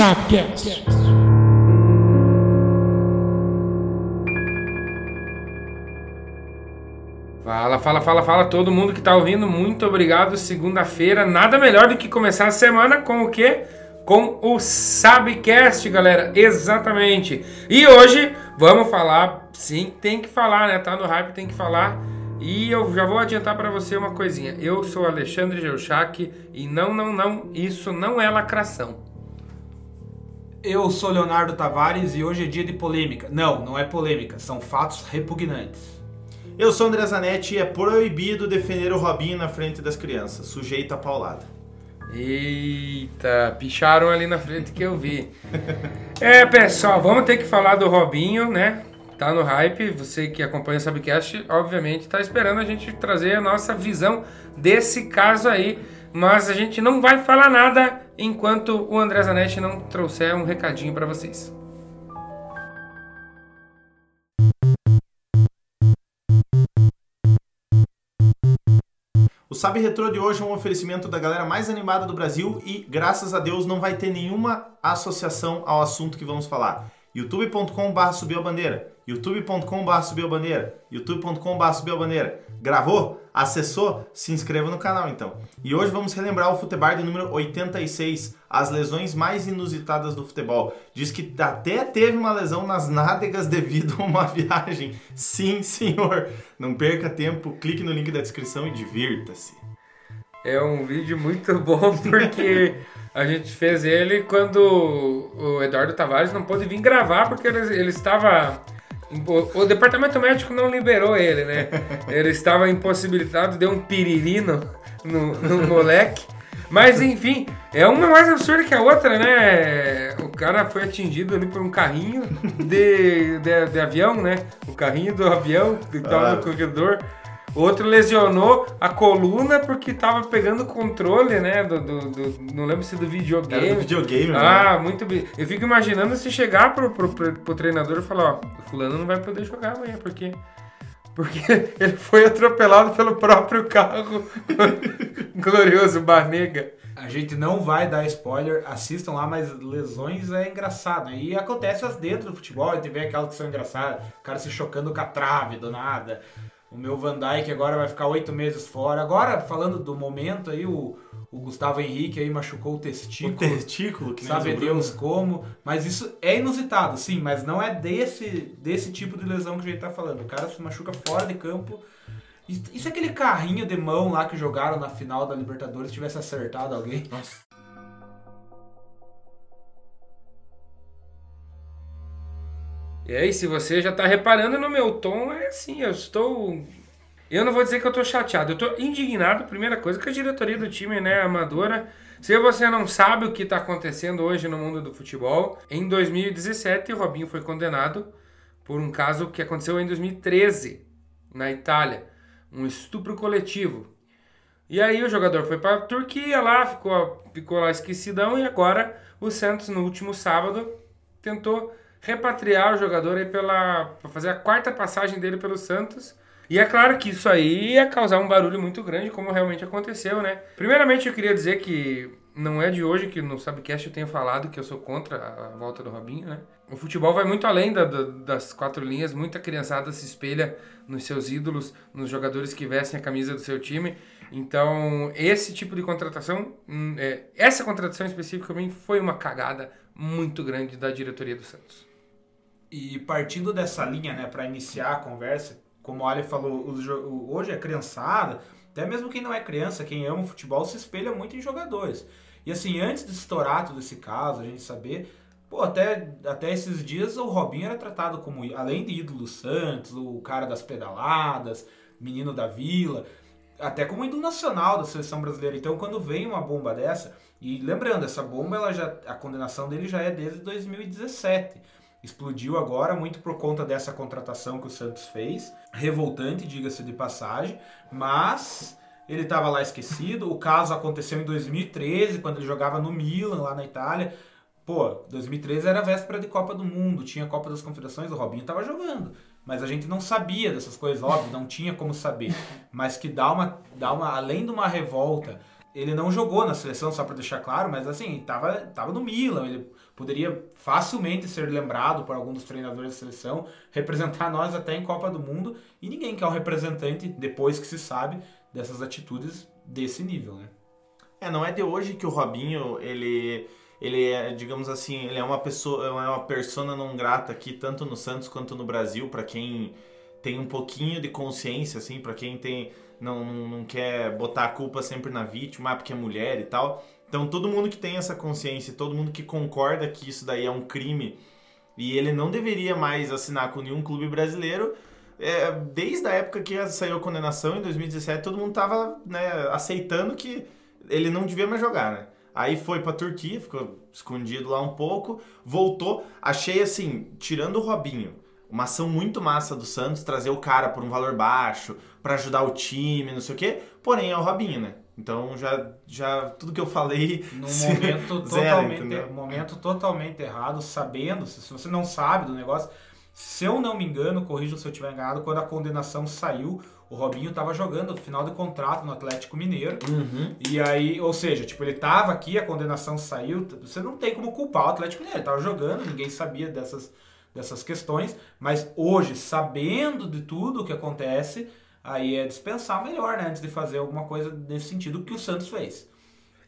Sapcast. Fala, fala, fala, fala todo mundo que tá ouvindo. Muito obrigado. Segunda-feira, nada melhor do que começar a semana com o quê? Com o Sabcast, galera. Exatamente. E hoje vamos falar, sim, tem que falar, né? Tá no hype, tem que falar. E eu já vou adiantar para você uma coisinha. Eu sou Alexandre Geuchac e não, não, não, isso não é lacração. Eu sou Leonardo Tavares e hoje é dia de polêmica. Não, não é polêmica, são fatos repugnantes. Eu sou André Zanetti e é proibido defender o Robinho na frente das crianças, sujeito a paulada. Eita, picharam ali na frente que eu vi. É, pessoal, vamos ter que falar do Robinho, né? Tá no hype, você que acompanha o Subcast, obviamente tá esperando a gente trazer a nossa visão desse caso aí, mas a gente não vai falar nada enquanto o André Zanetti não trouxer um recadinho para vocês. O Sabe Retrô de hoje é um oferecimento da galera mais animada do Brasil e, graças a Deus, não vai ter nenhuma associação ao assunto que vamos falar. youtube.com.br subiu a bandeira, youtube.com.br subiu a bandeira, youtube.com.br subiu a bandeira. Gravou? Acessou? Se inscreva no canal então. E hoje vamos relembrar o Futebar de número 86, as lesões mais inusitadas do futebol. Diz que até teve uma lesão nas nádegas devido a uma viagem. Sim, senhor. Não perca tempo, clique no link da descrição e divirta-se. É um vídeo muito bom porque a gente fez ele quando o Eduardo Tavares não pôde vir gravar porque ele, ele estava. O departamento médico não liberou ele, né? Ele estava impossibilitado, deu um piririno no, no moleque. Mas enfim, é uma mais absurda que a outra, né? O cara foi atingido ali por um carrinho de, de, de avião, né? O carrinho do avião que estava Ah. no corredor. Outro lesionou a coluna porque tava pegando o controle, né? Do, do, do- não lembro se do videogame. Era do videogame, Ah, né? muito bem. Eu fico imaginando se chegar pro, pro, pro, pro treinador e falar, ó, o fulano não vai poder jogar amanhã, porque. Porque ele foi atropelado pelo próprio carro. Glorioso Barnega. A gente não vai dar spoiler, assistam lá, mas lesões é engraçado. E acontece as dentro do futebol, a gente vê aquelas que são engraçadas, o cara se chocando com a trave do nada. O meu Van Dijk agora vai ficar oito meses fora. Agora, falando do momento aí, o, o Gustavo Henrique aí machucou o O testículo. testículo, que Sabe. Deus como, mas isso é inusitado, sim, mas não é desse, desse tipo de lesão que a gente tá falando. O cara se machuca fora de campo. E se aquele carrinho de mão lá que jogaram na final da Libertadores tivesse acertado alguém? Nossa. E aí, se você já tá reparando no meu tom, é assim, eu estou. Eu não vou dizer que eu tô chateado, eu tô indignado, primeira coisa, com a diretoria do time, né, amadora. Se você não sabe o que tá acontecendo hoje no mundo do futebol, em 2017 o Robinho foi condenado por um caso que aconteceu em 2013, na Itália. Um estupro coletivo. E aí o jogador foi para a Turquia lá, ficou, ficou lá esquecidão e agora o Santos no último sábado tentou repatriar o jogador aí pela para fazer a quarta passagem dele pelo Santos. E é claro que isso aí ia causar um barulho muito grande, como realmente aconteceu, né? Primeiramente eu queria dizer que não é de hoje que no Subcast eu tenho falado que eu sou contra a volta do Robinho, né? O futebol vai muito além da- da- das quatro linhas, muita criançada se espelha nos seus ídolos, nos jogadores que vestem a camisa do seu time. Então, esse tipo de contratação, hum, é, essa contratação especificamente foi uma cagada muito grande da diretoria do Santos. E partindo dessa linha, né, para iniciar a conversa, como o Ali falou, hoje a criançada, até mesmo quem não é criança, quem ama o futebol, se espelha muito em jogadores. E assim, antes de estourar todo esse caso, a gente saber, pô, até, até esses dias o Robinho era tratado como, além de ídolo Santos, o cara das pedaladas, menino da vila, até como ídolo nacional da seleção brasileira. Então, quando vem uma bomba dessa, e lembrando, essa bomba, ela já, a condenação dele já é desde 2017 explodiu agora muito por conta dessa contratação que o Santos fez. Revoltante, diga-se de passagem, mas ele estava lá esquecido. O caso aconteceu em 2013, quando ele jogava no Milan, lá na Itália. Pô, 2013 era véspera de Copa do Mundo, tinha Copa das Confederações, o Robinho estava jogando. Mas a gente não sabia dessas coisas, óbvio, não tinha como saber. Mas que dá uma, dá uma além de uma revolta ele não jogou na seleção, só para deixar claro, mas assim, tava, tava no Milan, ele poderia facilmente ser lembrado por algum dos treinadores da seleção, representar nós até em Copa do Mundo, e ninguém quer um representante, depois que se sabe, dessas atitudes desse nível, né? É, não é de hoje que o Robinho, ele ele é, digamos assim, ele é uma pessoa, é uma persona não grata aqui, tanto no Santos quanto no Brasil, para quem tem um pouquinho de consciência, assim, para quem tem não, não, não, quer botar a culpa sempre na vítima, ah, porque é mulher e tal. Então, todo mundo que tem essa consciência, todo mundo que concorda que isso daí é um crime e ele não deveria mais assinar com nenhum clube brasileiro, é, desde a época que saiu a condenação, em 2017, todo mundo tava né, aceitando que ele não devia mais jogar, né? Aí foi pra Turquia, ficou escondido lá um pouco, voltou. Achei assim, tirando o Robinho, uma ação muito massa do Santos, trazer o cara por um valor baixo, para ajudar o time, não sei o quê. Porém, é o Robinho, né? Então já, já tudo que eu falei. Num momento, totalmente, momento totalmente errado, sabendo, se você não sabe do negócio. Se eu não me engano, corrijo se eu estiver enganado, quando a condenação saiu, o Robinho estava jogando final de contrato no Atlético Mineiro. Uhum. E aí, ou seja, tipo, ele estava aqui, a condenação saiu. Você não tem como culpar o Atlético Mineiro. Ele tava jogando, ninguém sabia dessas, dessas questões. Mas hoje, sabendo de tudo o que acontece, aí é dispensar melhor, né? Antes de fazer alguma coisa nesse sentido que o Santos fez.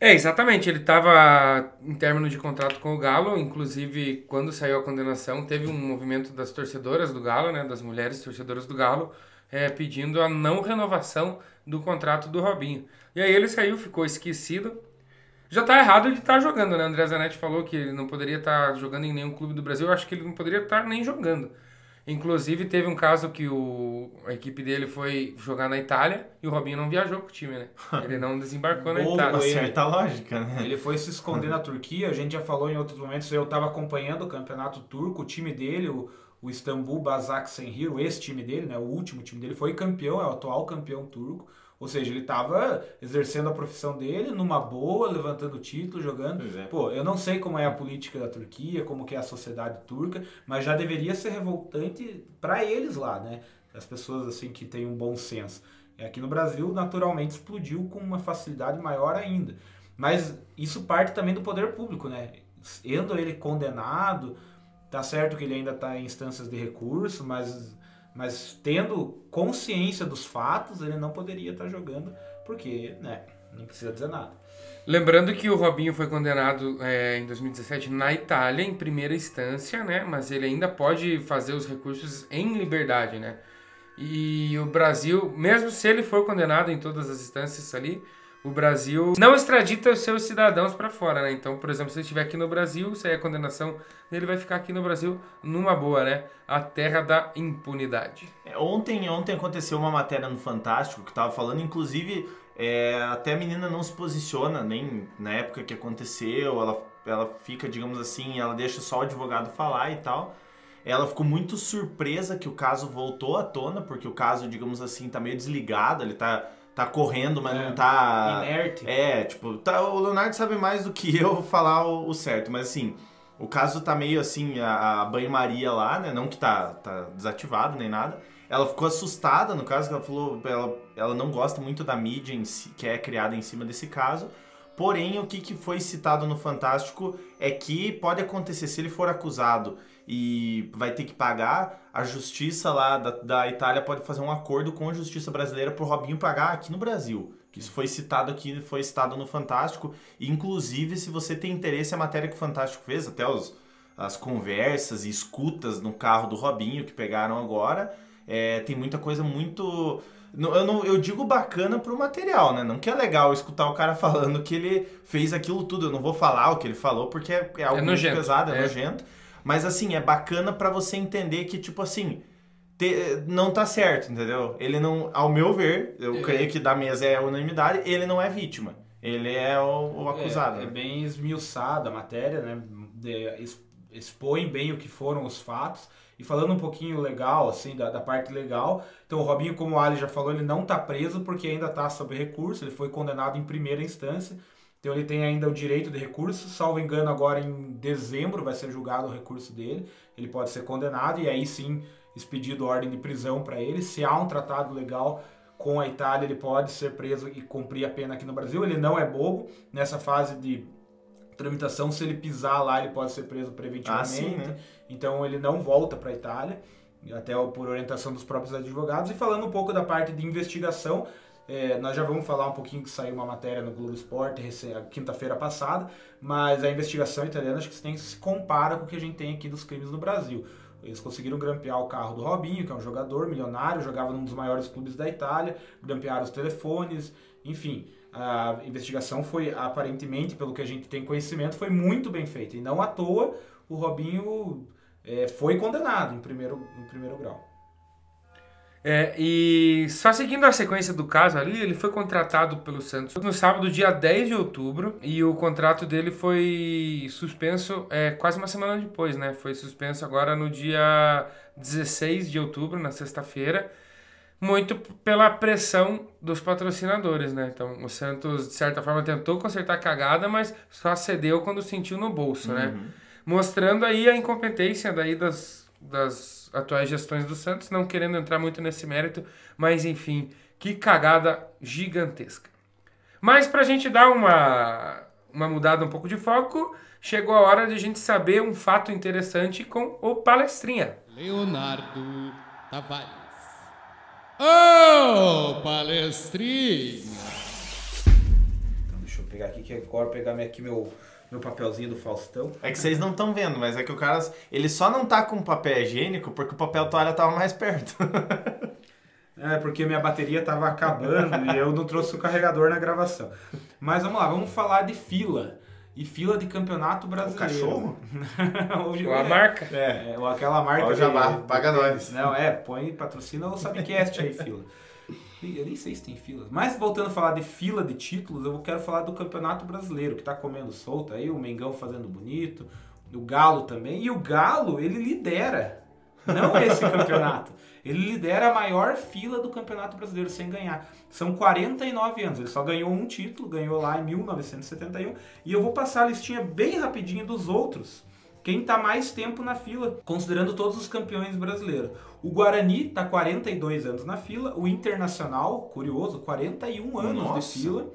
É, exatamente. Ele estava em término de contrato com o Galo, inclusive quando saiu a condenação, teve um movimento das torcedoras do Galo, né, das mulheres torcedoras do Galo, é, pedindo a não renovação do contrato do Robinho. E aí ele saiu, ficou esquecido. Já tá errado de estar tá jogando, né? André Zanetti falou que ele não poderia estar tá jogando em nenhum clube do Brasil. Eu acho que ele não poderia estar tá nem jogando. Inclusive, teve um caso que o, a equipe dele foi jogar na Itália e o Robinho não viajou com o time, né? Ele não desembarcou na Itália. Uma certa lógica, né? Ele foi se esconder na Turquia. A gente já falou em outros momentos. Eu estava acompanhando o campeonato turco. O time dele, o, o Istambul Basaksehir, esse time dele, né, o último time dele, foi campeão, é o atual campeão turco. Ou seja, ele estava exercendo a profissão dele numa boa, levantando título, jogando. É. Pô, eu não sei como é a política da Turquia, como que é a sociedade turca, mas já deveria ser revoltante para eles lá, né? As pessoas assim que têm um bom senso. E aqui no Brasil, naturalmente, explodiu com uma facilidade maior ainda. Mas isso parte também do poder público, né? Sendo ele condenado, Tá certo que ele ainda está em instâncias de recurso, mas, mas tendo consciência dos fatos, ele não poderia estar jogando, porque, né, não precisa dizer nada. Lembrando que o Robinho foi condenado é, em 2017 na Itália, em primeira instância, né? Mas ele ainda pode fazer os recursos em liberdade, né? E o Brasil, mesmo se ele for condenado em todas as instâncias ali, o Brasil não extradita os seus cidadãos para fora, né? Então, por exemplo, se ele estiver aqui no Brasil, é a condenação, ele vai ficar aqui no Brasil numa boa, né? A terra da impunidade. É, ontem, ontem aconteceu uma matéria no Fantástico que tava falando, inclusive, é, até a menina não se posiciona nem na época que aconteceu, ela, ela fica, digamos assim, ela deixa só o advogado falar e tal. Ela ficou muito surpresa que o caso voltou à tona, porque o caso, digamos assim, tá meio desligado, ele tá tá correndo, mas é, não tá. Inerte. É, tipo, tá, o Leonardo sabe mais do que eu falar o, o certo, mas assim, o caso tá meio assim, a, a banho-maria lá, né? Não que tá, tá desativado nem nada. Ela ficou assustada no caso, que ela falou, ela, ela não gosta muito da mídia em si, que é criada em cima desse caso. Porém, o que, que foi citado no Fantástico é que pode acontecer, se ele for acusado e vai ter que pagar, a justiça lá da, da Itália pode fazer um acordo com a justiça brasileira para o Robinho pagar aqui no Brasil. Isso foi citado aqui, foi citado no Fantástico. E, inclusive, se você tem interesse, a matéria que o Fantástico fez, até os, as conversas e escutas no carro do Robinho que pegaram agora, é, tem muita coisa muito. Eu, não, eu digo bacana pro material, né? Não que é legal escutar o cara falando que ele fez aquilo tudo. Eu não vou falar o que ele falou porque é, é algo é muito pesado, é, é nojento. Mas assim, é bacana para você entender que, tipo assim, te, não tá certo, entendeu? Ele não, ao meu ver, eu é. creio que da mesa é unanimidade, ele não é vítima. Ele é o, o acusado. É, é, bem esmiuçada a matéria, né? De, expõe bem o que foram os fatos. E falando um pouquinho legal, assim, da, da parte legal, então o Robinho, como o Ali já falou, ele não tá preso porque ainda tá sob recurso, ele foi condenado em primeira instância. Então ele tem ainda o direito de recurso, salvo engano, agora em dezembro vai ser julgado o recurso dele. Ele pode ser condenado e aí sim expedido ordem de prisão para ele. Se há um tratado legal com a Itália, ele pode ser preso e cumprir a pena aqui no Brasil. Ele não é bobo nessa fase de tramitação. Se ele pisar lá, ele pode ser preso preventivamente. Ah, sim, né? Então ele não volta para a Itália, até por orientação dos próprios advogados. E falando um pouco da parte de investigação, é, nós já vamos falar um pouquinho que saiu uma matéria no Globo Esporte quinta-feira passada, mas a investigação italiana acho que se, tem, se compara com o que a gente tem aqui dos crimes no Brasil. Eles conseguiram grampear o carro do Robinho, que é um jogador milionário, jogava num dos maiores clubes da Itália, grampearam os telefones, enfim. A investigação foi, aparentemente, pelo que a gente tem conhecimento, foi muito bem feita. E não à toa o Robinho é, foi condenado em primeiro, em primeiro grau. É, e só seguindo a sequência do caso ali, ele foi contratado pelo Santos no sábado, dia 10 de outubro, e o contrato dele foi suspenso é, quase uma semana depois, né? Foi suspenso agora no dia 16 de outubro, na sexta-feira, muito pela pressão dos patrocinadores, né? Então o Santos, de certa forma, tentou consertar a cagada, mas só cedeu quando sentiu no bolso, né? uhum. né? Mostrando aí a incompetência daí das, das atuais gestões do Santos, não querendo entrar muito nesse mérito, mas enfim, que cagada gigantesca. Mas para a gente dar uma, uma mudada um pouco de foco, chegou a hora de a gente saber um fato interessante com o Palestrinha. Leonardo Tavares. Ô, oh, Palestrinha! Então, deixa eu pegar aqui, que agora pegar aqui meu meu papelzinho do Faustão. É que vocês não estão vendo, mas é que o cara, ele só não tá com papel higiênico porque o papel toalha tava mais perto. é, porque minha bateria tava acabando e eu não trouxe o carregador na gravação. Mas vamos lá, vamos falar de fila. E fila de campeonato brasileiro. O cachorro? ou a marca? É, ou aquela marca. Ó, já paga nós. Não, é, põe, patrocina o Sabcast aí, fila. Eu nem sei se tem filas. Mas voltando a falar de fila de títulos, eu quero falar do Campeonato Brasileiro, que tá comendo solto aí, o Mengão fazendo bonito, o Galo também. E o Galo, ele lidera, não esse campeonato. Ele lidera a maior fila do Campeonato Brasileiro sem ganhar. São 49 anos. Ele só ganhou um título, ganhou lá em 1971. E eu vou passar a listinha bem rapidinho dos outros quem está mais tempo na fila, considerando todos os campeões brasileiros. O Guarani está 42 anos na fila, o Internacional, curioso, 41 anos Nossa. de fila.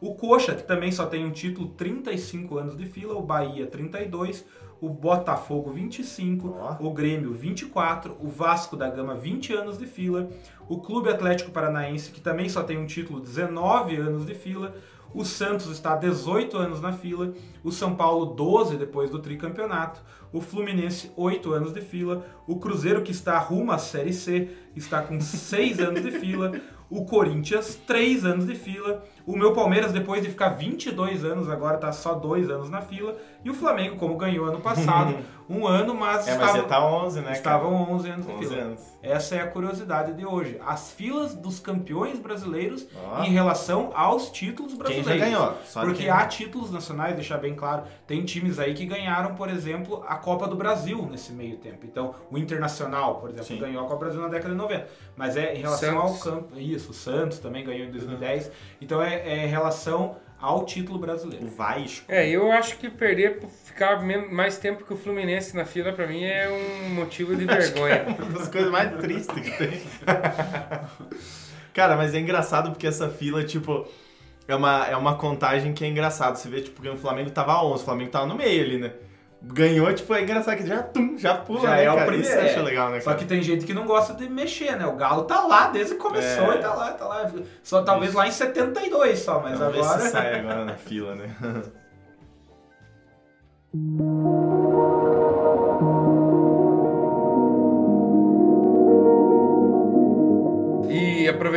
O Coxa, que também só tem um título, 35 anos de fila, o Bahia 32, o Botafogo 25, oh. o Grêmio 24, o Vasco da Gama 20 anos de fila, o Clube Atlético Paranaense, que também só tem um título, 19 anos de fila, o Santos está há 18 anos na fila, o São Paulo 12 depois do tricampeonato, o Fluminense 8 anos de fila, o Cruzeiro que está rumo à Série C está com 6 anos de fila, o Corinthians 3 anos de fila, o meu Palmeiras depois de ficar 22 anos agora está só 2 anos na fila e o Flamengo como ganhou ano passado um ano, mas, é, estava, mas tá 11, né? Estavam 11 anos 11 de fila. Anos. Essa é a curiosidade de hoje. As filas dos campeões brasileiros oh. em relação aos títulos brasileiros. Quem já ganhou? Só Porque há títulos nacionais, deixar bem claro, tem times aí que ganharam, por exemplo, a Copa do Brasil nesse meio tempo. Então, o Internacional, por exemplo, Sim. ganhou a Copa do Brasil na década de 90. Mas é em relação Santos. ao campo. Isso, o Santos também ganhou em 2010. Uhum. Então é, é em relação ao título brasileiro. O Vasco. É, eu acho que perder, ficar mais tempo que o Fluminense na fila, para mim, é um motivo de vergonha. é uma das coisas mais tristes que tem. Cara, mas é engraçado porque essa fila, tipo, é uma, é uma contagem que é engraçado. Você vê, tipo, que o Flamengo tava 11, o Flamengo tava no meio ali, né? Ganhou, tipo, é engraçado que já, tum, já pula, já né, é o primeiro. Isso é. legal, né, Só que tem gente que não gosta de mexer, né? O Galo tá lá desde que começou é. e tá lá, tá lá. Só talvez Isso. lá em 72 só, mas Vamos agora... Ver se sai agora na fila, né?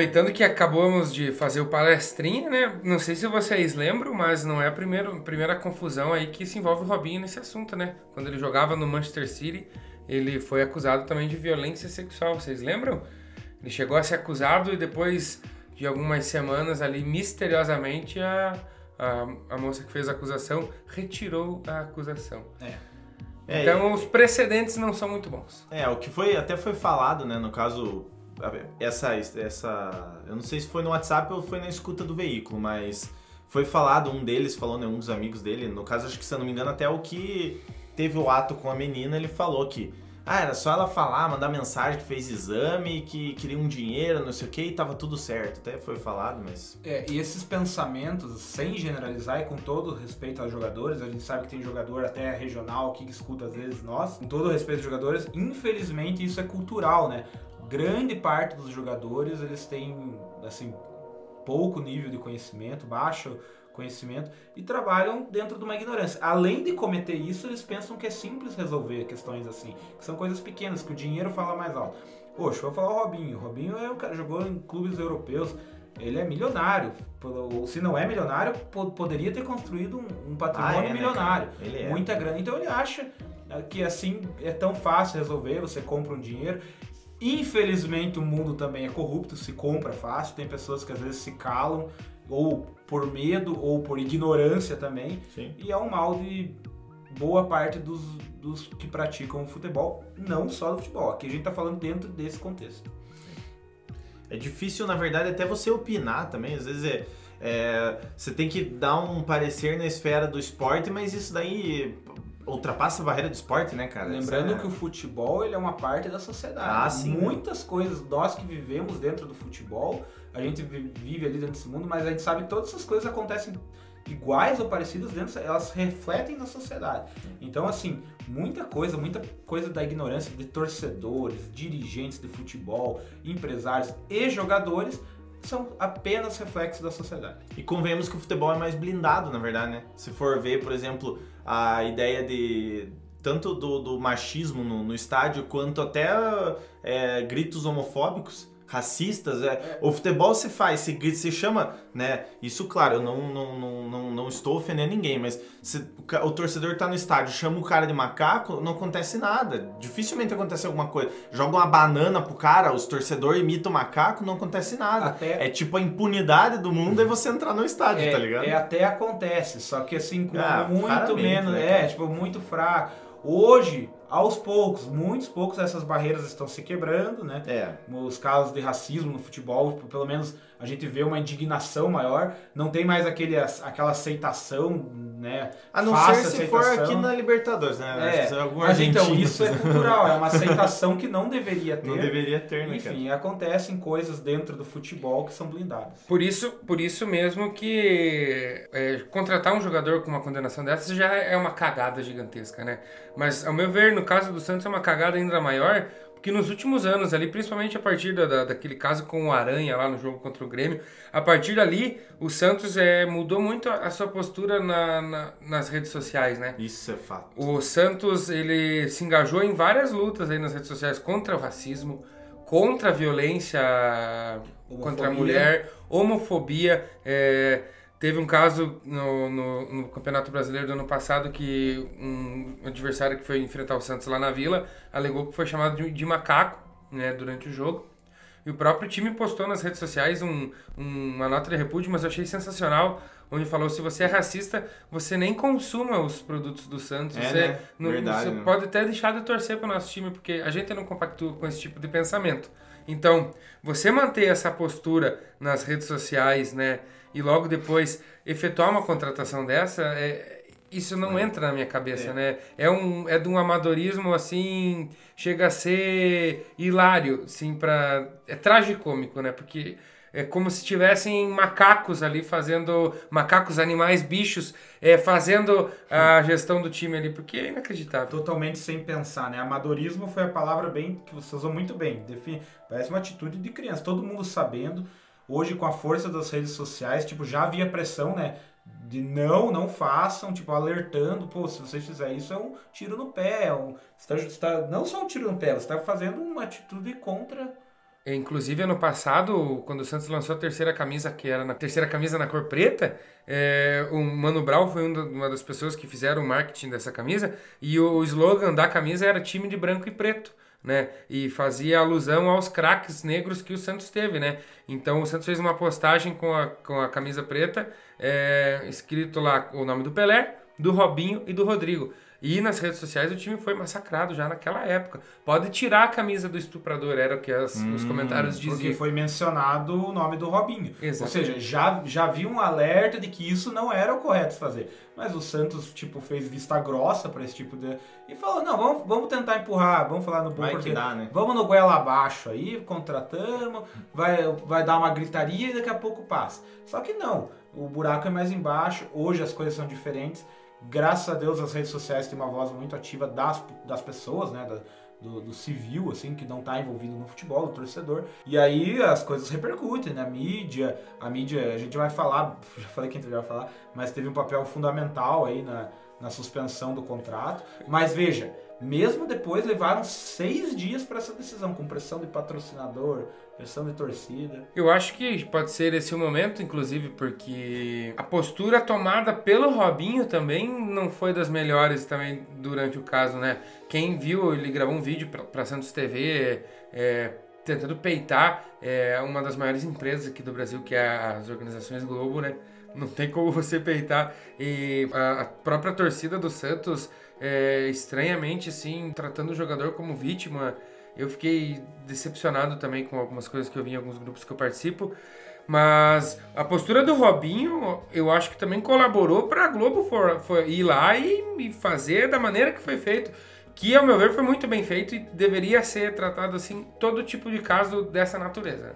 aproveitando que acabamos de fazer o palestrinha, né? Não sei se vocês lembram, mas não é a primeira, primeira confusão aí que se envolve o Robinho nesse assunto, né? Quando ele jogava no Manchester City, ele foi acusado também de violência sexual, vocês lembram? Ele chegou a ser acusado e depois de algumas semanas ali, misteriosamente, a, a, a moça que fez a acusação retirou a acusação. É. É, então os precedentes não são muito bons. É, o que foi até foi falado, né, no caso essa, essa. Eu não sei se foi no WhatsApp ou foi na escuta do veículo, mas foi falado, um deles falou, né, um dos amigos dele, no caso, acho que se eu não me engano, até o que teve o ato com a menina, ele falou que Ah, era só ela falar, mandar mensagem que fez exame, que queria um dinheiro, não sei o que, e tava tudo certo. Até foi falado, mas. É, e esses pensamentos, sem generalizar e com todo respeito aos jogadores, a gente sabe que tem jogador até regional que escuta às vezes nós, com todo respeito aos jogadores, infelizmente isso é cultural, né? Grande parte dos jogadores, eles têm, assim, pouco nível de conhecimento, baixo conhecimento e trabalham dentro de uma ignorância. Além de cometer isso, eles pensam que é simples resolver questões assim, que são coisas pequenas, que o dinheiro fala mais alto. Poxa, vou falar o Robinho. O Robinho é um cara jogou em clubes europeus. Ele é milionário. Se não é milionário, poderia ter construído um, patrimônio ah, é, né, milionário. Né, muita grana. Então ele acha que assim é tão fácil resolver, você compra um dinheiro. Infelizmente o mundo também é corrupto, se compra fácil, tem pessoas que às vezes se calam ou por medo ou por ignorância também. Sim. E é um mal de boa parte dos, dos que praticam o futebol, não só do futebol. Aqui a gente está falando dentro desse contexto. É difícil, na verdade, até você opinar também. Às vezes é, é, você tem que dar um parecer na esfera do esporte, mas isso daí ultrapassa a barreira do esporte, né, cara? Lembrando é... que o futebol ele é uma parte da sociedade. Ah, sim. Muitas coisas, nós que vivemos dentro do futebol, a gente vive ali dentro desse mundo, mas a gente sabe que todas essas coisas acontecem iguais ou parecidas dentro, elas refletem na sociedade. Então, assim, muita coisa, muita coisa da ignorância de torcedores, dirigentes de futebol, empresários e jogadores são apenas reflexos da sociedade. E convenhamos que o futebol é mais blindado, na verdade, né? Se for ver, por exemplo, a ideia de tanto do, do machismo no, no, estádio quanto até é, gritos homofóbicos racistas. É, é. O futebol se faz, se, se chama, né? Isso, claro, eu não, não, não, não, não estou ofendendo ninguém, mas se o, o torcedor tá no estádio, chama o cara de macaco, não acontece nada. Dificilmente acontece alguma coisa. Joga uma banana pro cara, os torcedores imitam o macaco, não acontece nada. Até... É tipo a impunidade do mundo é você entrar no estádio, é, tá ligado? É, até acontece, só que assim, com ah, muito menos, né, é, tipo, muito fraco. Hoje, aos poucos, muitos poucos, essas barreiras estão se quebrando, né? É. Os casos de racismo no futebol, pelo menos a gente vê uma indignação maior, não tem mais aquele, aquela aceitação, né? A não ser se aceitação. for aqui na Libertadores, né? É. Mas então, isso é cultural, é uma aceitação que não deveria ter. Não deveria ter, né, Enfim, cara? acontecem coisas dentro do futebol que são blindadas. Por isso, por isso mesmo que é, contratar um jogador com uma condenação dessa já é uma cagada gigantesca, né? Mas, ao meu ver, no caso do Santos é uma cagada ainda maior, porque nos últimos anos ali, principalmente a partir da, da, daquele caso com o Aranha lá no jogo contra o Grêmio, a partir dali o Santos é, mudou muito a, a sua postura na, na, nas redes sociais, né? Isso é fato. O Santos, ele se engajou em várias lutas aí nas redes sociais contra o racismo, contra a violência homofobia. contra a mulher, homofobia, é, Teve um caso no, no, no, Campeonato Brasileiro do ano passado que um adversário que foi enfrentar o Santos lá na Vila alegou que foi chamado de, de macaco né, durante o jogo. E o próprio time postou nas redes sociais um, um, uma nota de repúdio, mas eu achei sensacional, onde falou se você é racista, você nem consuma os produtos do Santos. É, você né? não, Verdade, você né? pode até deixar de torcer para o nosso time, porque a gente não compactua com esse tipo de pensamento. Então, você manter essa postura nas redes sociais, né? E logo depois efetuar uma contratação dessa, é, isso não é. entra na minha cabeça, é. né? É, um, é de um amadorismo, assim, chega a ser hilário, assim, pra... É tragicômico, né? Porque é como se tivessem macacos ali fazendo... Macacos, animais, bichos, é, fazendo a gestão do time ali, porque é inacreditável. Totalmente sem pensar, né? Amadorismo foi a palavra bem que você usou muito bem. Define, parece uma atitude de criança. Todo mundo sabendo hoje com a força das redes sociais, tipo, já havia pressão, né? De não, não façam, tipo, alertando, pô, se vocês fizerem isso é um tiro no pé, é um, você está, não só um tiro no pé, você está fazendo uma atitude contra é, Inclusive, ano passado, quando o Santos lançou a terceira camisa, que era na terceira camisa na cor preta, é, o Mano Brown foi uma das pessoas que fizeram o marketing dessa camisa, e o slogan da camisa era time de branco e preto né? E fazia alusão aos craques negros que o Santos teve, né? Então o Santos fez uma postagem com a, com a camisa preta, é, escrito lá o nome do Pelé, do Robinho e do Rodrigo. E nas redes sociais o time foi massacrado já naquela época. Pode tirar a camisa do estuprador, era o que as- os comentários diziam. Porque foi mencionado o nome do Robinho. Exato. Ou seja, já, já havia um alerta de que isso não era o correto fazer. Mas o Santos, tipo, fez vista grossa para esse tipo de... E falou, não, vamos, vamos tentar empurrar, vamos falar no bom Vai dá, né? Vamos no goela abaixo aí, contratamos, vai, vai dar uma gritaria e daqui a pouco passa. Só que não, o buraco é mais embaixo, hoje as coisas são diferentes. Graças a Deus as redes sociais têm uma voz muito ativa das, das pessoas, né? da- do, do civil, assim, que não está envolvido no futebol, do torcedor. E aí as coisas repercutem na mídia. A mídia, a gente vai falar, já falei que a gente vai falar, mas teve um papel fundamental aí na, na suspensão do contrato. Mas veja, mesmo depois levaram seis dias para essa decisão, com pressão de patrocinador, pressão de torcida. Eu acho que pode ser esse o momento, inclusive, porque a postura tomada pelo Robinho também não foi das melhores também durante o caso, né? Quem viu, ele gravou um vídeo para Santos TV é, tentando peitar é, uma das maiores empresas aqui do Brasil, que é as organizações Globo, né? Não tem como você peitar. E a, a própria torcida do Santos, é, estranhamente, assim, tratando o jogador como vítima. Eu fiquei decepcionado também com algumas coisas que eu vi em alguns grupos que eu participo. Mas a postura do Robinho, eu acho que também colaborou para a Globo for, for ir lá e, e fazer da maneira que foi feito. Que, ao meu ver, foi muito bem feito e deveria ser tratado assim todo tipo de caso dessa natureza.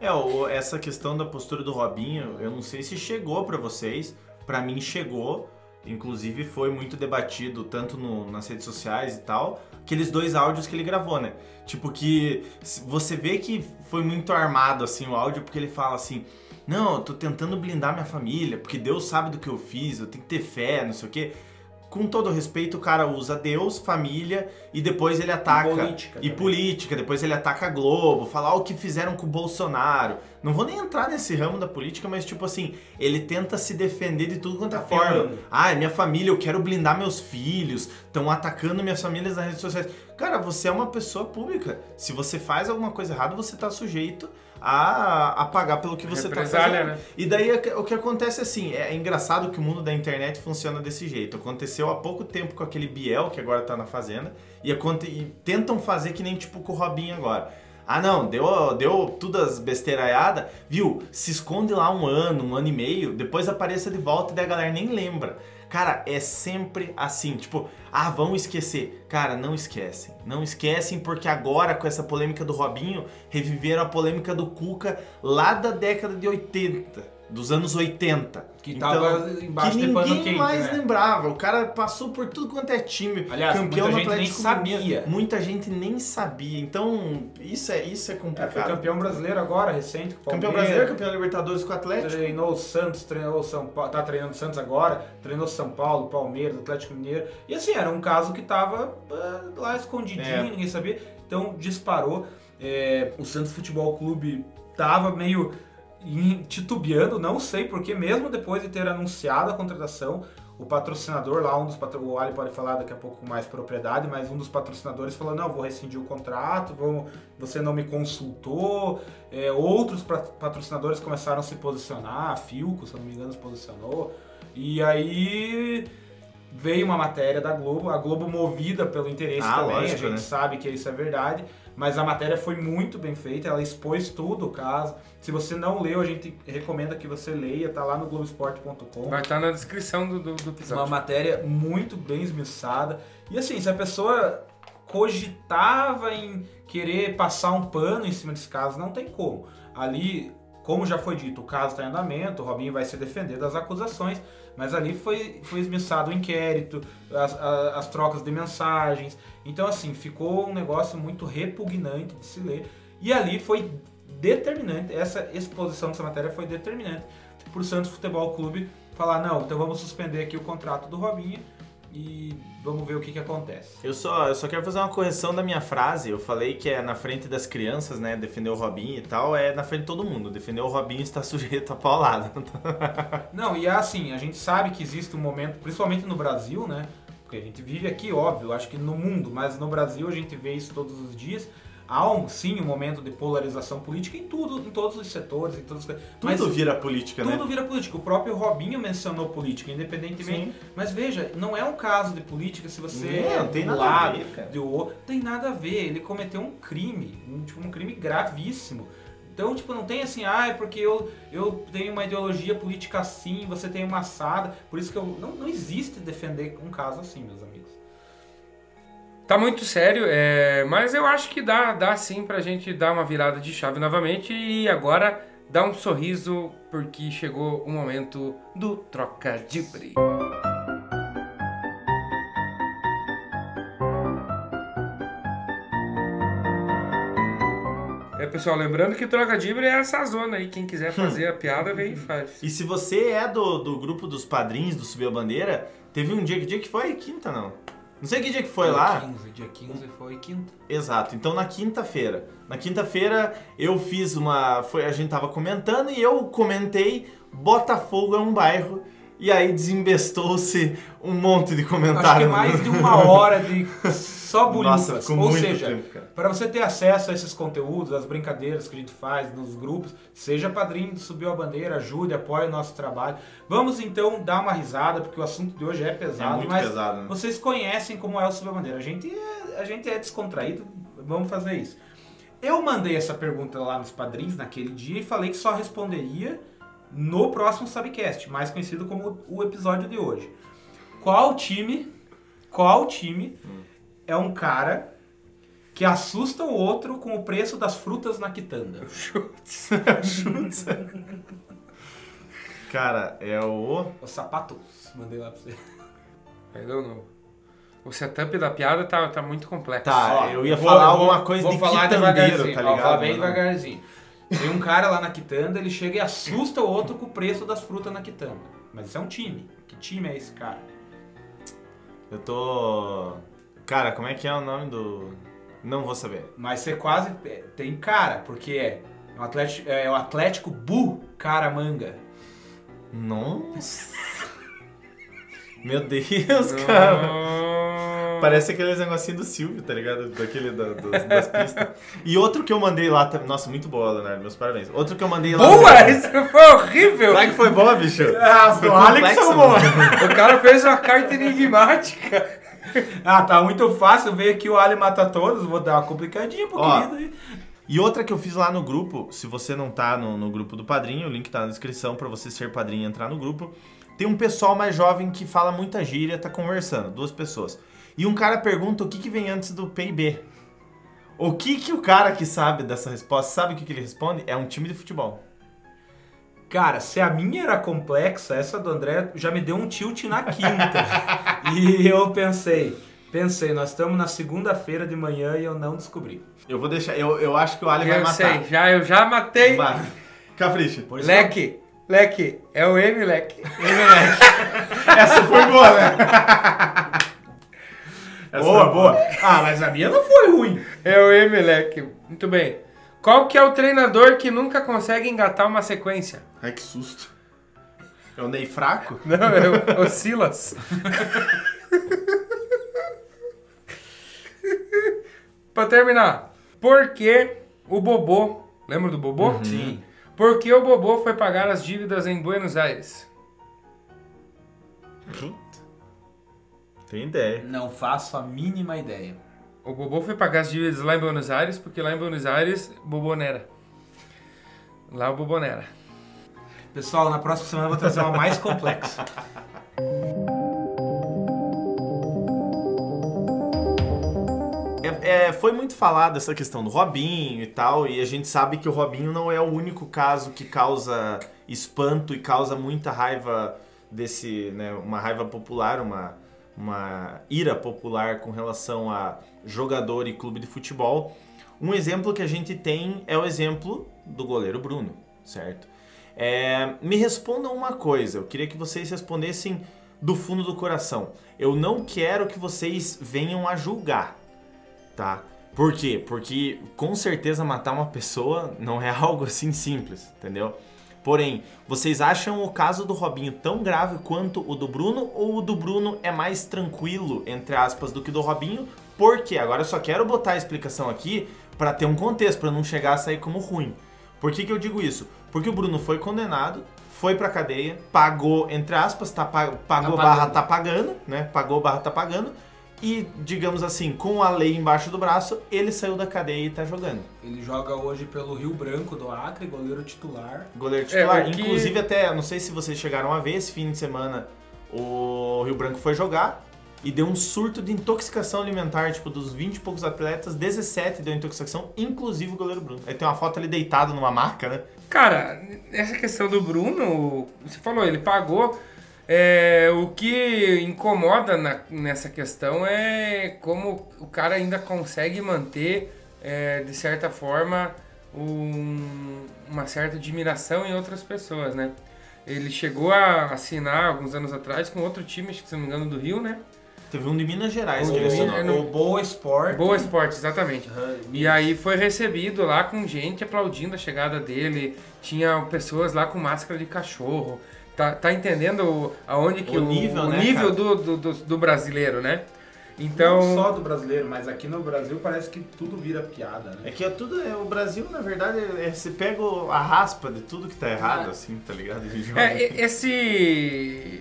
É, essa questão da postura do Robinho, eu não sei se chegou pra vocês. Pra mim chegou. Inclusive foi muito debatido tanto no- nas redes sociais e tal. Aqueles dois áudios que ele gravou, né? Tipo que você vê que foi muito armado assim o áudio porque ele fala assim: "Não, eu tô tentando blindar minha família, porque Deus sabe do que eu fiz, eu tenho que ter fé, não sei o quê". Com todo respeito, o cara usa Deus, família e depois ele ataca política e política, depois ele ataca a Globo, falar o que fizeram com o Bolsonaro. Não vou nem entrar nesse ramo da política, mas tipo assim, ele tenta se defender de tudo quanto é Tá forma. Ah, é minha família, eu quero blindar meus filhos, estão atacando minhas famílias nas redes sociais. Cara, você é uma pessoa pública. Se você faz alguma coisa errada, você tá sujeito a, a pagar pelo que você tá Represália, fazendo. né? E daí o que acontece assim, é engraçado que o mundo da internet funciona desse jeito. Aconteceu há pouco tempo com aquele Biel, que agora tá na fazenda, e, e tentam fazer que nem tipo com o Robinho agora. Ah não, deu, deu tudo as besteiraiadas, viu? Se esconde lá um ano, um ano e meio, depois apareça de volta e a galera nem lembra. Cara, é sempre assim, tipo, ah, vão esquecer. Cara, não esquecem. Não esquecem porque agora com essa polêmica do Robinho, reviveram a polêmica do Cuca lá da década de 80, dos anos 80. Que tava embaixo que ninguém quente, mais né? lembrava. O cara passou por tudo quanto é time. Aliás, campeão muita gente nem Atlético sabia. Muita gente nem sabia. Então, isso é, isso é É, complicado. foi campeão brasileiro agora, recente, Campeão brasileiro, campeão Libertadores com o Atlético. Treinou o Santos, treinou o São Paulo, tá treinando o Santos agora, treinou São Paulo, Palmeiras, Atlético Mineiro. E assim, era um caso que tava ah, lá escondidinho, É. ninguém sabia. Então disparou. É, o Santos Futebol Clube tava meio titubeando, não sei porque, mesmo depois de ter anunciado a contratação, o patrocinador lá, um dos patro... o Ali pode falar daqui a pouco com mais propriedade, mas um dos patrocinadores falou, não, vou rescindir o contrato, vou... você não me consultou. É, outros patrocinadores começaram a se posicionar, a Filco, se eu não me engano, se posicionou. E aí veio uma matéria da Globo, a Globo movida pelo interesse Ah, também, lógico, a gente né? sabe que isso é verdade, mas a matéria foi muito bem feita, ela expôs tudo o caso. Se você não leu, a gente recomenda que você leia, tá lá no Globoesporte.com. Vai estar na descrição do, do, do Uma episódio. matéria muito bem esmiuçada. E assim, se a pessoa cogitava em querer passar um pano em cima desse caso, não tem como. Ali, como já foi dito, o caso está em andamento, o Robinho vai se defender das acusações, mas ali foi, foi esmiuçado o inquérito, as, a- as trocas de mensagens. Então, assim, ficou um negócio muito repugnante de se ler. E ali foi determinante, essa exposição dessa matéria foi determinante para o Santos Futebol Clube falar, não, então vamos suspender aqui o contrato do Robinho e vamos ver o que, que acontece. Eu só, eu só quero fazer uma correção da minha frase. Eu falei que é na frente das crianças, né? Defender o Robinho e tal. É na frente de todo mundo. Defender o Robinho está sujeito a paulada. Não, e é assim, a gente sabe que existe um momento, principalmente no Brasil, né? Porque a gente vive aqui, óbvio, acho que no mundo, mas no Brasil a gente vê isso todos os dias. Há um, sim um momento de polarização política em tudo, em todos os setores, em todos os... Tudo vira política, né? Tudo vira política. O próprio Robinho mencionou política, independentemente. Sim. Mas veja, não é um caso de política se você Não, é não tem nada a lado, ver, cara. do outro. Tem nada a ver. Ele cometeu um crime, um, tipo, um crime gravíssimo. Então, tipo, não tem assim, ah, é porque eu, eu tenho uma ideologia política assim, você tem uma assada. Por isso que eu. Não, não existe defender um caso assim, meus amigos. Tá muito sério, é, mas eu acho que dá, dá sim pra gente dar uma virada de chave novamente e agora dar um sorriso porque chegou o momento do troca de brilho. É, pessoal, lembrando que troca de é essa zona aí, quem quiser fazer a piada vem e faz. E se você é do, do grupo dos padrinhos do Subiu a Bandeira, teve um dia, que dia que foi? Quinta, não? Não sei que dia que foi lá. 15, dia 15 foi quinta. Exato. Então na quinta-feira. Na quinta-feira eu fiz uma. Foi, a gente tava comentando e eu comentei Botafogo é um bairro. E aí desembestou-se um monte de Acho que comentário. mais de uma hora de só ficou Ou seja, tempo, para você ter acesso a esses conteúdos, as brincadeiras que a gente faz nos grupos, seja padrinho do Subiu a Bandeira, ajude, apoie o nosso trabalho. Vamos então dar uma risada, porque o assunto de hoje é pesado, É muito mas pesado, né? vocês conhecem como é o Subiu a Bandeira. A gente é, a gente é descontraído, vamos fazer isso. Eu mandei essa pergunta lá nos padrinhos naquele dia e falei que só responderia no próximo Subcast, mais conhecido como o episódio de hoje. Qual time, qual time é um cara que assusta o outro com o preço das frutas na quitanda? Cara, é o. Os sapatos. Mandei lá pra você. I don't know. O setup da piada tá, tá muito complexo. Tá, Ó, eu ia vou- falar vou- alguma coisa vou de falar quitandeiro, devagarzinho, tá ó, Vou falar ligado? bem Mas não. devagarzinho. Tem um cara lá na quitanda, ele chega e assusta o outro com o preço das frutas na quitanda. Mas isso é um time. Que time é esse cara? Eu tô. Cara, como é que é o nome do. Não vou saber. Mas você quase tem cara, porque é, é o Atlético, é o Atlético Bucaramanga. Nossa. Meu Deus, cara. Parece aqueles negocinhos do Silvio, tá ligado? Daquele da- dos- das pistas. E outro que eu mandei lá também. Nossa, muito boa, Leonardo. Meus parabéns. Outro que eu mandei lá. Boa! Isso foi horrível! Será que foi boa, bicho? Ah, Foi o Alex salvou. O cara fez uma carta enigmática. Ah, tá muito fácil ver que o Ali mata todos. Vou dar uma complicadinha pro Ó. querido aí. E outra que eu fiz lá no grupo, se você não tá no, no grupo do padrinho, o link tá na descrição pra você ser padrinho e entrar no grupo. Tem um pessoal mais jovem que fala muita gíria, tá conversando, duas pessoas. E um cara pergunta o que, que vem antes do PIB. O que que o cara que sabe dessa resposta, sabe o que, que ele responde? É um time de futebol. Cara, se a minha era complexa, essa do André já me deu um tilt na quinta. e eu pensei, pensei, nós estamos na segunda-feira de manhã e eu não descobri. Eu vou deixar, eu, eu acho que o Ali vai Eu matar. sei, já, eu já matei. Vai. Capricha. Por isso Leque, leque, é o M, leque. Essa foi boa, né? Essa Boa, boa. Ah, mas a minha não foi ruim. É o M, leque. Muito bem. Qual que é o treinador que nunca consegue engatar uma sequência? Ai, que susto. É o Ney Fraco? Não, é o, o Silas. pra terminar, por que o Bobô, lembra do Bobô? Sim. Por que o Bobô foi pagar as dívidas em Buenos Aires? Puta. Tem ideia. Não faço a mínima ideia. O Bobô foi pagar as dívidas lá em Buenos Aires, porque lá em Buenos Aires, Bobonera. Lá o Bobonera. Pessoal, na próxima semana eu vou trazer uma mais complexa. É, é, foi muito falado essa questão do Robinho e tal, e a gente sabe que o Robinho não é o único caso que causa espanto e causa muita raiva desse, né, uma raiva popular, uma, uma ira popular com relação a jogador e clube de futebol. Um exemplo que a gente tem é o exemplo do goleiro Bruno, certo? É, me respondam uma coisa, eu queria que vocês respondessem do fundo do coração. Eu não quero que vocês venham a julgar, tá? Por quê? Porque com certeza matar uma pessoa não é algo assim simples, entendeu? Porém, vocês acham o caso do Robinho tão grave quanto o do Bruno ou o do Bruno é mais tranquilo, entre aspas, do que o do Robinho? Por quê? Agora eu só quero botar a explicação aqui Pra ter um contexto, pra não chegar a sair como ruim. Por que, que eu digo isso? Porque o Bruno foi condenado, foi pra cadeia, pagou, entre aspas, tá, pa- pagou Tá barra pagando. tá pagando, né? Pagou barra tá pagando. E, digamos assim, com a lei embaixo do braço, ele saiu da cadeia e tá jogando. Ele joga hoje pelo Rio Branco do Acre, goleiro titular. Goleiro titular. o que- Inclusive, até, não sei se vocês chegaram a ver, esse fim de semana o Rio Branco foi jogar e deu um surto de intoxicação alimentar. Tipo, dos 20 e poucos atletas, 17 deu intoxicação, inclusive o goleiro Bruno. Aí tem uma foto ali deitado numa maca, né? Cara, essa questão do Bruno, você falou, ele pagou. É, o que incomoda na- nessa questão é como o cara ainda consegue manter, é, de certa forma, um- uma certa admiração em outras pessoas, né? Ele chegou a assinar alguns anos atrás com outro time, se não me engano, do Rio, né? Teve um de Minas Gerais O que ele é no- O Boa Esporte. Boa Esporte, exatamente. Aham, E aí foi recebido lá com gente aplaudindo a chegada dele. Tinha pessoas lá com máscara de cachorro. Tá, tá entendendo o- aonde que O o, nível, o né, nível do, do, do, do brasileiro, né? Não Então. só do brasileiro, mas aqui no Brasil parece que tudo vira piada, né? É que é tudo. É, o Brasil, na verdade, é, você pega o- a raspa de tudo que tá errado, É. assim, tá ligado? É, esse.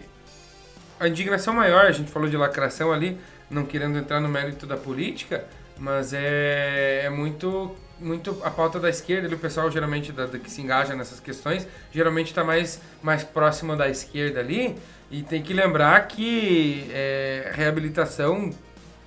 A indignação maior, a gente falou de lacração ali, não querendo entrar no mérito da política, mas é, é muito, muito a pauta da esquerda, ali, o pessoal geralmente da, da que se engaja nessas questões, geralmente está mais, mais próximo da esquerda ali, e tem que lembrar que é, reabilitação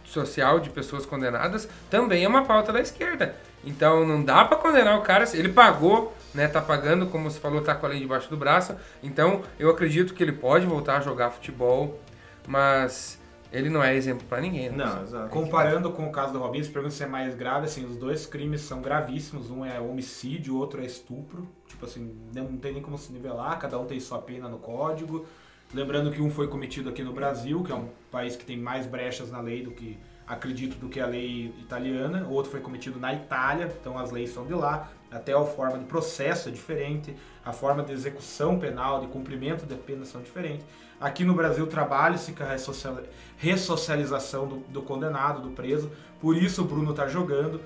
social de pessoas condenadas também é uma pauta da esquerda. Então não dá pra condenar o cara, ele pagou, né, tá pagando, como você falou, tá com a lei debaixo do braço. Então eu acredito que ele pode voltar a jogar futebol, mas ele não é exemplo pra ninguém. né? Não, exato. Comparando com o caso do Robinho, você pergunta se é mais grave, assim, os dois crimes são gravíssimos, um é homicídio, o outro é estupro. Tipo assim, não tem nem como se nivelar, cada um tem sua pena no código. Lembrando que um foi cometido aqui no Brasil, que é um país que tem mais brechas na lei do que acredito do que a lei italiana. O outro foi cometido na Itália, então as leis são de lá. Até a forma de processo é diferente, a forma de execução penal, de cumprimento de pena são diferentes. Aqui no Brasil trabalha-se com a ressocia- ressocialização do, do condenado, do preso. Por isso o Bruno está jogando.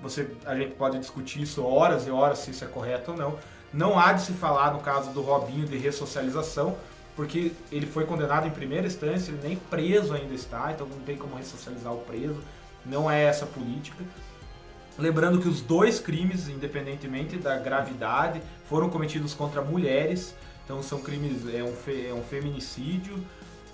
Você, a gente pode discutir isso horas e horas se isso é correto ou não. Não há de se falar no caso do Robinho de ressocialização, porque ele foi condenado em primeira instância, ele nem preso ainda está, então não tem como ressocializar o preso. Não é essa a política. Lembrando que os dois crimes, independentemente da gravidade, foram cometidos contra mulheres. Então são crimes, é um, fe- é um feminicídio,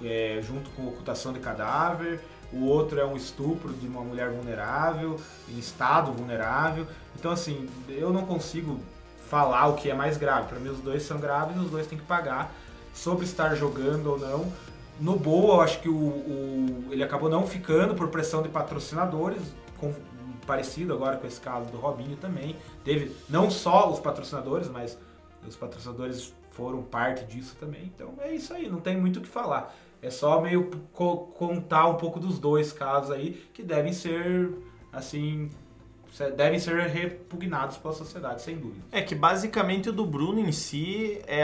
é, junto com ocultação de cadáver. O outro é um estupro de uma mulher vulnerável, em estado vulnerável. Então assim, eu não consigo falar o que é mais grave. Para mim os dois são graves, os dois têm que pagar. Sobre estar jogando ou não. No Boa, eu acho que o, o- ele acabou não ficando por pressão de patrocinadores, com- parecido agora com esse caso do Robinho também. Teve não só os patrocinadores, mas os patrocinadores foram parte disso também. Então é isso aí, não tem muito o que falar. É só meio co- contar um pouco dos dois casos aí que devem ser assim devem ser repugnados pela sociedade, sem dúvida. É que basicamente o do Bruno em si é,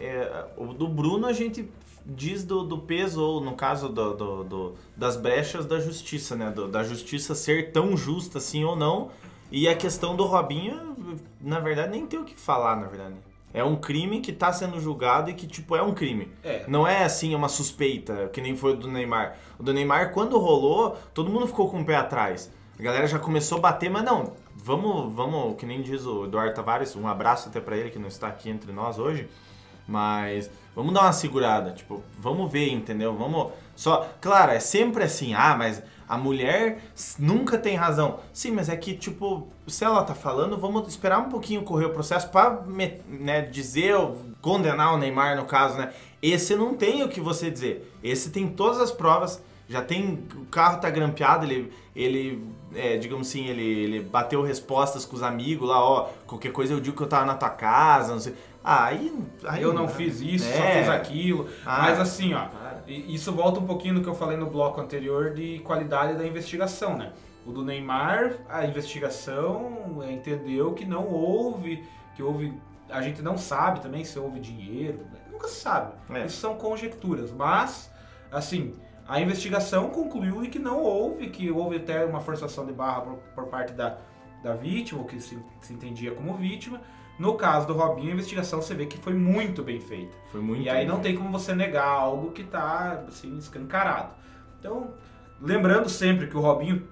é- o do Bruno a gente diz do, do peso ou no caso do, do- do- das brechas da justiça, né? Do- da justiça ser tão justa assim ou não. E a questão do Robinho, na verdade, nem tem o que falar, na verdade. É um crime que tá sendo julgado e que, tipo, é um crime. É, Não é assim uma suspeita, que nem foi o do Neymar. O do Neymar, quando rolou, todo mundo ficou com o pé atrás. A galera já começou a bater, mas não, vamos, vamos, que nem diz o Eduardo Tavares, um abraço até pra ele que não está aqui entre nós hoje. Mas vamos dar uma segurada, tipo, vamos ver, entendeu? Vamos. Só, claro, é sempre assim, ah, mas a mulher nunca tem razão. Sim, mas é que, tipo, se ela tá falando, vamos esperar um pouquinho correr o processo me- né, dizer, condenar o Neymar no caso, né? Esse não tem o que você dizer. Esse tem todas as provas, já tem. O carro tá grampeado, ele. ele é, digamos assim, ele, ele bateu respostas com os amigos lá, ó. Qualquer coisa eu digo que eu tava na tua casa, não sei. Ah, aí. aí eu não fiz isso, só É. fiz aquilo. Ah. Mas assim, ó, e- isso volta um pouquinho no que eu falei no bloco anterior de qualidade da investigação, né? O do Neymar, a investigação é, entendeu que não houve, que houve, a gente não sabe também se houve dinheiro, né? nunca se sabe. É. Isso são conjecturas, mas assim, a investigação concluiu que não houve, que houve até uma forçação de barra por, por parte da da vítima, ou que se, se entendia como vítima. No caso do Robinho, a investigação você vê que foi muito bem feita. Foi muito E aí não tem como você negar algo que tá assim, escancarado. Então, lembrando sempre que o Robinho,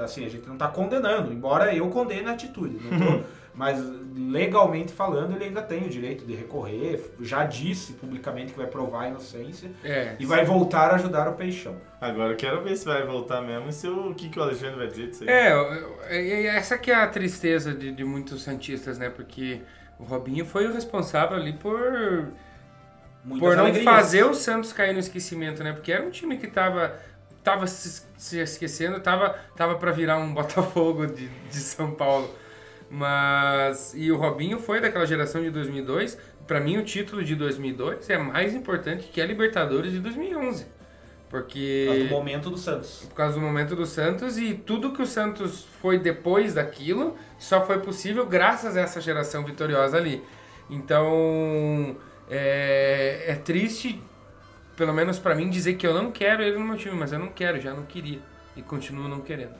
assim, a gente não tá condenando, embora eu condene a atitude. Não tô- mas legalmente falando, ele ainda tem o direito de recorrer. Já disse publicamente que vai provar a inocência É. e vai voltar a ajudar o Peixão. Agora eu quero ver se vai voltar mesmo e se o, o que, que o Alexandre vai dizer disso aí. É, essa que é a tristeza de, de muitos santistas, né? Porque o Robinho foi o responsável ali por, Muitas por não alegrias. fazer o Santos cair no esquecimento, né? Porque era um time que tava, tava se, se esquecendo, tava, tava para virar um Botafogo de, de São Paulo. Mas. E o Robinho foi daquela geração de 2002. Pra mim, o título de 2002 é mais importante que a Libertadores de 2011. Porque. Por causa do momento do Santos. por causa do momento do Santos e tudo que o Santos foi depois daquilo só foi possível graças a essa geração vitoriosa ali. Então é, é triste, pelo menos pra mim, dizer que eu não quero ele no meu time, mas eu não quero, já não queria e continuo não querendo.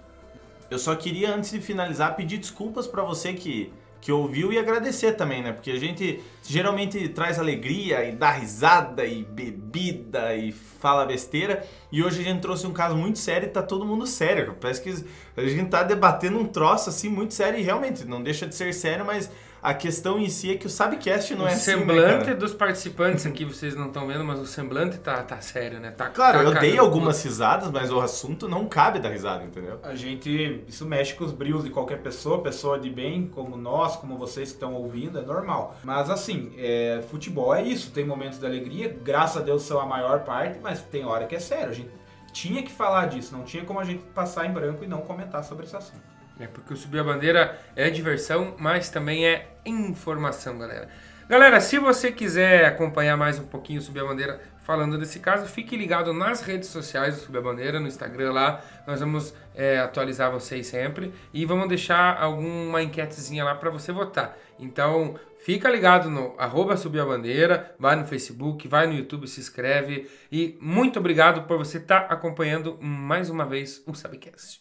Eu só queria, antes de finalizar, pedir desculpas pra você que, que ouviu e agradecer também, né? Porque a gente geralmente traz alegria e dá risada e bebida e fala besteira. E hoje a gente trouxe um caso muito sério e tá todo mundo sério. Parece que a gente tá debatendo um troço assim muito sério e realmente não deixa de ser sério, mas a questão em si é que o Sabcast não o é assim, né, semblante cara? dos participantes aqui, vocês não estão vendo, mas o semblante tá, tá sério, né? Tá, Claro, tá eu dei algumas risadas, mas o assunto não cabe da risada, entendeu? A gente. Isso mexe com os brios de qualquer pessoa, pessoa de bem, como nós, como vocês que estão ouvindo, é normal. Mas assim, é, futebol é isso. Tem momentos de alegria, graças a Deus são a maior parte, mas tem hora que é sério. A gente tinha que falar disso, não tinha como a gente passar em branco e não comentar sobre esse assunto. É porque o Subir a Bandeira é diversão, mas também é informação, galera. Galera, se você quiser acompanhar mais um pouquinho o Subir a Bandeira falando desse caso, fique ligado nas redes sociais do Subir a Bandeira, no Instagram lá. Nós vamos é, atualizar vocês sempre e vamos deixar alguma enquetezinha lá para você votar. Então, fica ligado no arroba Subir a Bandeira, vai no Facebook, vai no YouTube, se inscreve. E muito obrigado por você estar acompanhando mais uma vez o Sabcast.